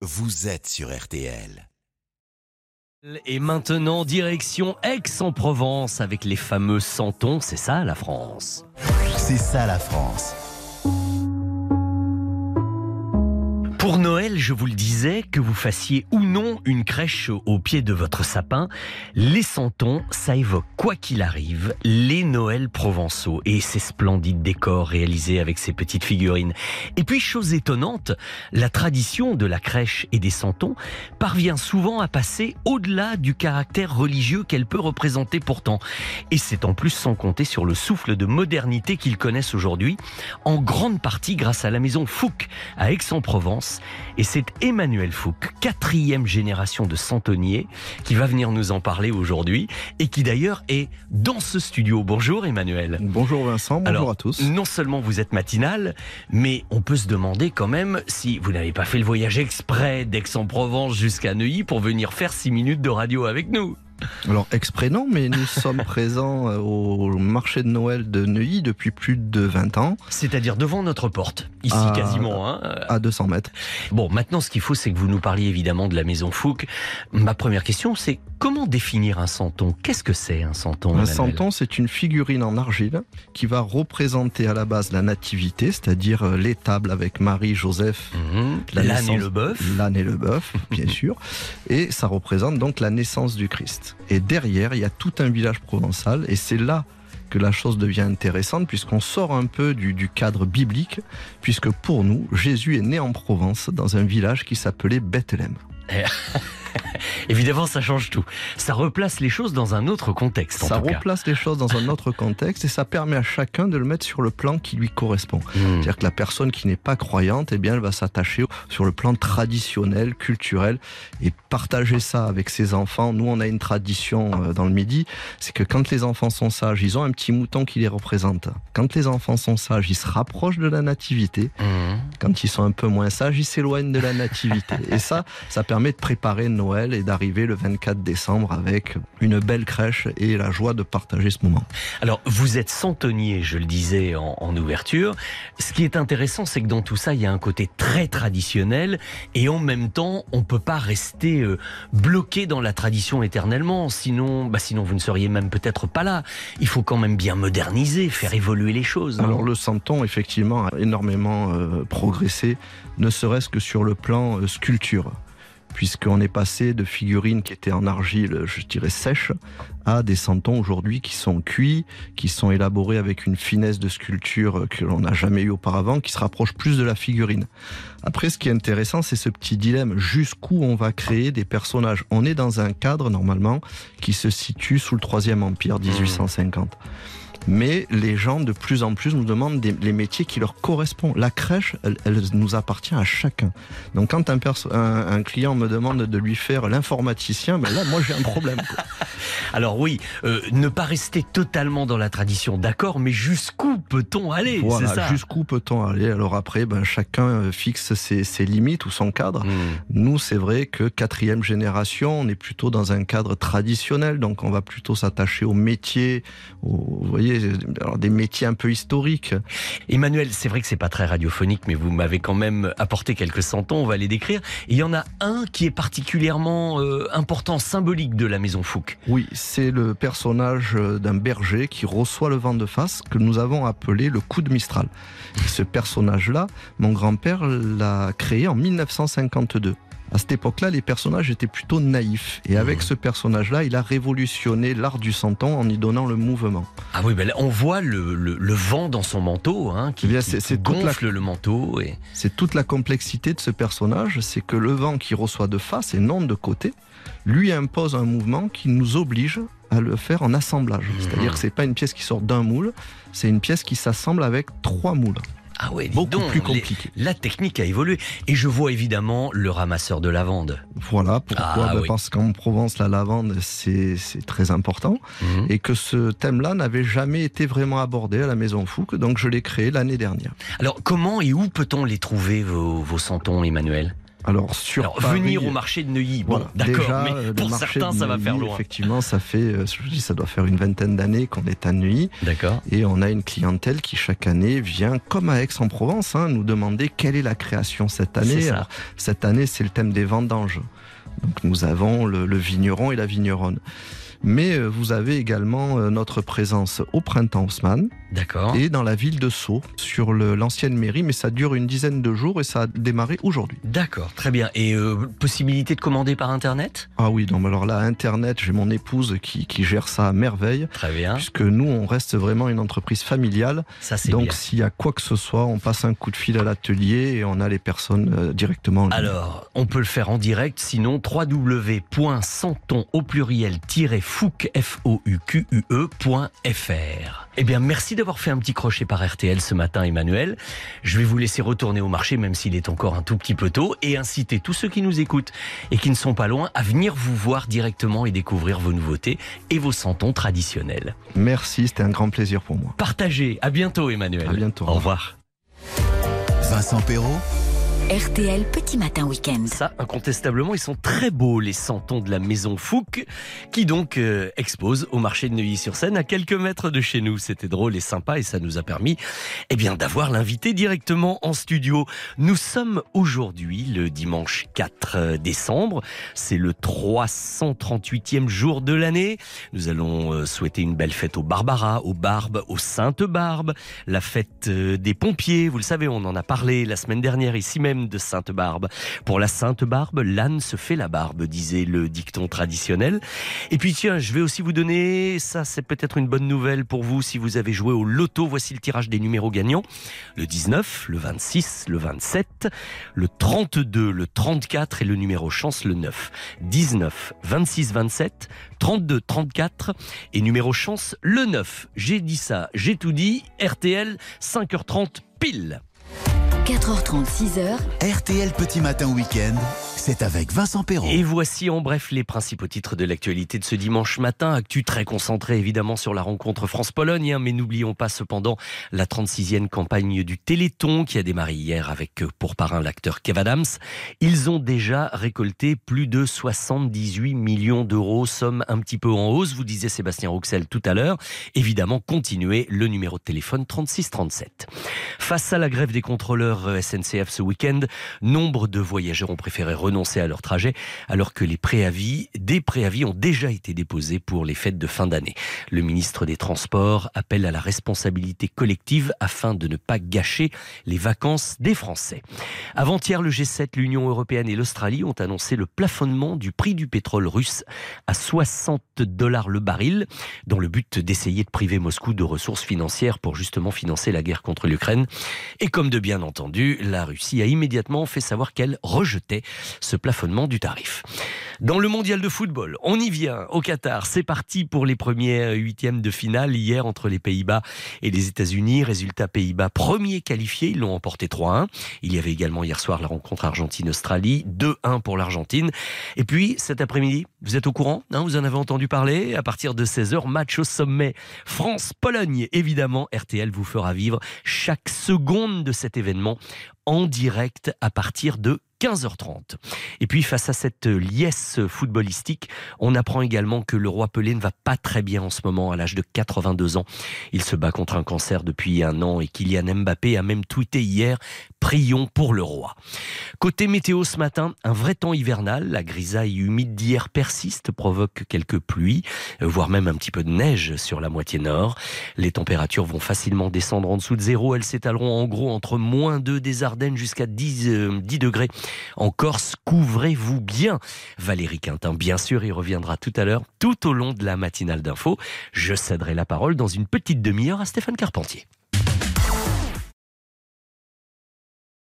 vous êtes sur RTL. Et maintenant, direction Aix-en-Provence avec les fameux santons, c'est ça la France? C'est ça la France. Pour Noël, je vous le disais, que vous fassiez ou non une crèche au pied de votre sapin, les santons, ça évoque quoi qu'il arrive les Noëls provençaux et ces splendides décors réalisés avec ces petites figurines. Et puis, chose étonnante, la tradition de la crèche et des santons parvient souvent à passer au-delà du caractère religieux qu'elle peut représenter pourtant. Et c'est en plus sans compter sur le souffle de modernité qu'ils connaissent aujourd'hui, en grande partie grâce à la maison Fouque à Aix-en-Provence et c'est Emmanuel Fouque, quatrième génération de centonniers, qui va venir nous en parler aujourd'hui et qui d'ailleurs est dans ce studio. Bonjour Emmanuel. Bonjour Vincent, bonjour à tous. Non seulement vous êtes matinal, mais on peut se demander quand même si vous n'avez pas fait le voyage exprès d'Aix-en-Provence jusqu'à Neuilly pour venir faire six minutes de radio avec nous. Alors exprès non, mais nous sommes présents euh, au marché de Noël de Neuilly depuis plus de 20 ans. C'est-à-dire devant notre porte, ici À- quasiment. Hein. À 200 mètres. Bon, maintenant ce qu'il faut c'est que vous nous parliez évidemment de la maison Fouque. Ma première question c'est comment définir un santon Qu'est-ce que c'est un santon Un santon, c'est une figurine en argile qui va représenter à la base la nativité, c'est-à-dire euh, l'étable avec Marie, Joseph, la L'âne et le bœuf. l'âne et le bœuf, bien sûr. Et ça représente donc la naissance du Christ. Et derrière, il y a tout un village provençal et c'est là que la chose devient intéressante puisqu'on sort un peu du, du cadre biblique, puisque pour nous, Jésus est né en Provence dans un village qui s'appelait Bethléem. Évidemment, ça change tout. Ça replace les choses dans un autre contexte. En Ça tout cas. replace les choses dans un autre contexte et ça permet à chacun de le mettre sur le plan qui lui correspond. Mhm. C'est-à-dire que la personne qui n'est pas croyante, eh bien, elle va s'attacher sur le plan traditionnel, culturel, et partager ça avec ses enfants. Nous, on a une tradition euh, dans le Midi, c'est que quand les enfants sont sages, ils ont un petit mouton qui les représente. Quand les enfants sont sages, ils se rapprochent de la nativité. Mhm. Quand ils sont un peu moins sages, ils s'éloignent de la nativité. et ça, ça permet de préparer Noël et d'arriver le 24 décembre avec une belle crèche et la joie de partager ce moment. Alors, vous êtes centonnier, je le disais en, en ouverture. Ce qui est intéressant, c'est que dans tout ça, il y a un côté très traditionnel et en même temps, on peut pas rester euh, bloqué dans la tradition éternellement. Sinon, bah, sinon vous ne seriez même peut-être pas là. Il faut quand même bien moderniser, faire évoluer les choses. Alors le santon, effectivement, a énormément euh, progressé, ne serait-ce que sur le plan euh, sculpture, puisqu'on est passé de figurines qui étaient en argile, je dirais sèche, à des santons aujourd'hui qui sont cuits, qui sont élaborés avec une finesse de sculpture que l'on n'a jamais eu auparavant, qui se rapproche plus de la figurine. Après, ce qui est intéressant, c'est ce petit dilemme, jusqu'où on va créer des personnages? On est dans un cadre, normalement, qui se situe sous le Troisième Empire, 1850. Mais les gens, de plus en plus, nous demandent des, les métiers qui leur correspondent. La crèche, elle, elle nous appartient à chacun. Donc, quand un, perso- un, un client me demande de lui faire l'informaticien, ben là, moi, j'ai un problème. quoi. Alors oui, euh, ne pas rester totalement dans la tradition, d'accord, mais jusqu'où peut-on aller Voilà, jusqu'où peut-on aller? Alors après, ben, chacun euh, fixe ses, ses limites ou son cadre. Mhm. Nous, c'est vrai que quatrième génération, on est plutôt dans un cadre traditionnel, donc on va plutôt s'attacher aux métiers, aux, vous voyez, alors des métiers un peu historiques. Emmanuel, c'est vrai que c'est pas très radiophonique, mais vous m'avez quand même apporté quelques santons, on va les décrire. Et il y en a un qui est particulièrement euh, important, symbolique de la maison Fouque. Oui, c'est le personnage euh, d'un berger qui reçoit le vent de face que nous avons appelé le coup de Mistral. Et ce personnage-là, mon grand-père l'a créé en 1952. À cette époque-là, les personnages étaient plutôt naïfs. Et avec Mmh. ce personnage-là, il a révolutionné l'art du santon en y donnant le mouvement. Ah oui, ben là, on voit le, le- le vent dans son manteau, hein, qui, Eh bien, qui- c'est- qui c'est toute la- gonfle le manteau. Et... C'est toute la complexité de ce personnage, c'est que le vent qui reçoit de face et non de côté, lui impose un mouvement qui nous oblige à le faire en assemblage. Mhm. C'est-à-dire que c'est pas une pièce qui sort d'un moule, c'est une pièce qui s'assemble avec trois moules. Ah ouais, Beaucoup donc, plus les- compliqué. la technique a évolué. Et je vois évidemment le ramasseur de lavande. Voilà pourquoi, Ah oui. parce qu'en Provence, la lavande, c'est c'est très important. Mhm. Et que ce thème-là n'avait jamais été vraiment abordé à la Maison Fouque, donc je l'ai créé l'année dernière. Alors, comment et où peut-on les trouver, vos, vos santons, Emmanuel? Alors, sur Alors, Paris, venir au marché de Neuilly, bon, voilà, d'accord, mais pour certains, ça va faire loin. Effectivement, ça fait, euh, je dis, ça doit faire une vingtaine d'années qu'on est à Neuilly. D'accord. Et on a une clientèle qui chaque année vient, comme à Aix-en-Provence, hein, nous demander quelle est la création cette année. Alors, cette année, c'est le thème des vendanges. Donc nous avons le, le vigneron et la vigneronne. Mais euh, vous avez également euh, notre présence au printemps Haussmann D'accord. et dans la ville de Sceaux, sur l'ancienne mairie, mais ça dure une dizaine de jours et ça a démarré aujourd'hui. D'accord, très bien. Et euh, possibilité de commander par Internet? Ah oui, donc alors là, Internet, j'ai mon épouse qui, qui gère ça à merveille, Très bien. puisque nous, on reste vraiment une entreprise familiale. Ça, c'est Donc s'il y a quoi que ce soit, on passe un coup de fil à l'atelier et on a les personnes euh, directement. en. Alors, on peut le faire en direct, sinon www.santon au F-O-U-Q-U-E.fr. Eh bien, merci d'avoir fait un petit crochet par RTL ce matin, Emmanuel. Je vais vous laisser retourner au marché, même s'il est encore un tout petit peu tôt, et inciter tous ceux qui nous écoutent et qui ne sont pas loin à venir vous voir directement et découvrir vos nouveautés et vos santons traditionnels. Merci, c'était un grand plaisir pour moi. Partagez. À bientôt, Emmanuel. À bientôt. Au revoir. Vincent Perrault, RTL Petit Matin Week-end. Ça, incontestablement, ils sont très beaux, les santons de la maison Fouque, qui donc euh, expose au marché de Neuilly-sur-Seine à quelques mètres de chez nous. C'était drôle et sympa et ça nous a permis eh bien, d'avoir l'invité directement en studio. Nous sommes aujourd'hui le dimanche 4 décembre. C'est le 338e jour de l'année. Nous allons euh, souhaiter une belle fête aux Barbara, aux Barbes, aux Saintes Barbes, la fête euh, des pompiers. Vous le savez, on en a parlé la semaine dernière ici même de Sainte Barbe. Pour la Sainte Barbe, l'âne se fait la barbe, disait le dicton traditionnel. Et puis tiens, je vais aussi vous donner, ça c'est peut-être une bonne nouvelle pour vous si vous avez joué au loto. Voici le tirage des numéros gagnants. Le 19, le 26, le 27, le 32, le 34 et le numéro chance le 9. 19, 26, 27, 32, 34 et numéro chance le 9. J'ai dit ça, j'ai tout dit. RTL, 5h30 pile. 4h30, 6h, RTL Petit Matin Week-end, c'est avec Vincent Perrault. Et voici en bref les principaux titres de l'actualité de ce dimanche matin. Actu très concentré évidemment sur la rencontre France-Pologne, hein, mais n'oublions pas cependant la 36e campagne du Téléthon qui a démarré hier avec euh, pour parrain l'acteur Kev Adams. Ils ont déjà récolté plus de 78 millions d'euros, somme un petit peu en hausse, vous disait Sébastien Rouxel tout à l'heure. Évidemment, continuez le numéro de téléphone 3637. Face à la grève des contrôleurs SNCF ce week-end, nombre de voyageurs ont préféré renoncer à leur trajet alors que les préavis, des préavis ont déjà été déposés pour les fêtes de fin d'année. Le ministre des Transports appelle à la responsabilité collective afin de ne pas gâcher les vacances des Français. Avant-hier, le G7, l'Union européenne et l'Australie ont annoncé le plafonnement du prix du pétrole russe à 60 dollars le baril, dans le but d'essayer de priver Moscou de ressources financières pour justement financer la guerre contre l'Ukraine. Et comme de bien entendu, la Russie a immédiatement fait savoir qu'elle rejetait ce plafonnement du tarif. Dans le mondial de football, on y vient au Qatar. C'est parti pour les premiers huitièmes de finale hier entre les Pays-Bas et les États-Unis. Résultat Pays-Bas premier qualifié, ils l'ont emporté 3-1. Il y avait également hier soir la rencontre Argentine-Australie, 2-1 pour l'Argentine. Et puis cet après-midi, vous êtes au courant hein, Vous en avez entendu parler À partir de 16h, match au sommet. France-Pologne, évidemment, RTL vous fera vivre chaque seconde de cet événement en direct à partir de 15h30. Et puis face à cette liesse footballistique, on apprend également que le roi Pelé ne va pas très bien en ce moment à l'âge de 82 ans. Il se bat contre un cancer depuis un an et Kylian Mbappé a même tweeté hier Prions pour le roi. Côté météo ce matin, un vrai temps hivernal, la grisaille humide d'hier persiste, provoque quelques pluies, voire même un petit peu de neige sur la moitié nord. Les températures vont facilement descendre en dessous de zéro, elles s'étaleront en gros entre moins 2 des Ardennes jusqu'à 10, euh, 10 degrés en Corse, couvrez-vous bien. Valérie Quintin, bien sûr, il reviendra tout à l'heure, tout au long de la matinale d'info. Je céderai la parole dans une petite demi-heure à Stéphane Carpentier.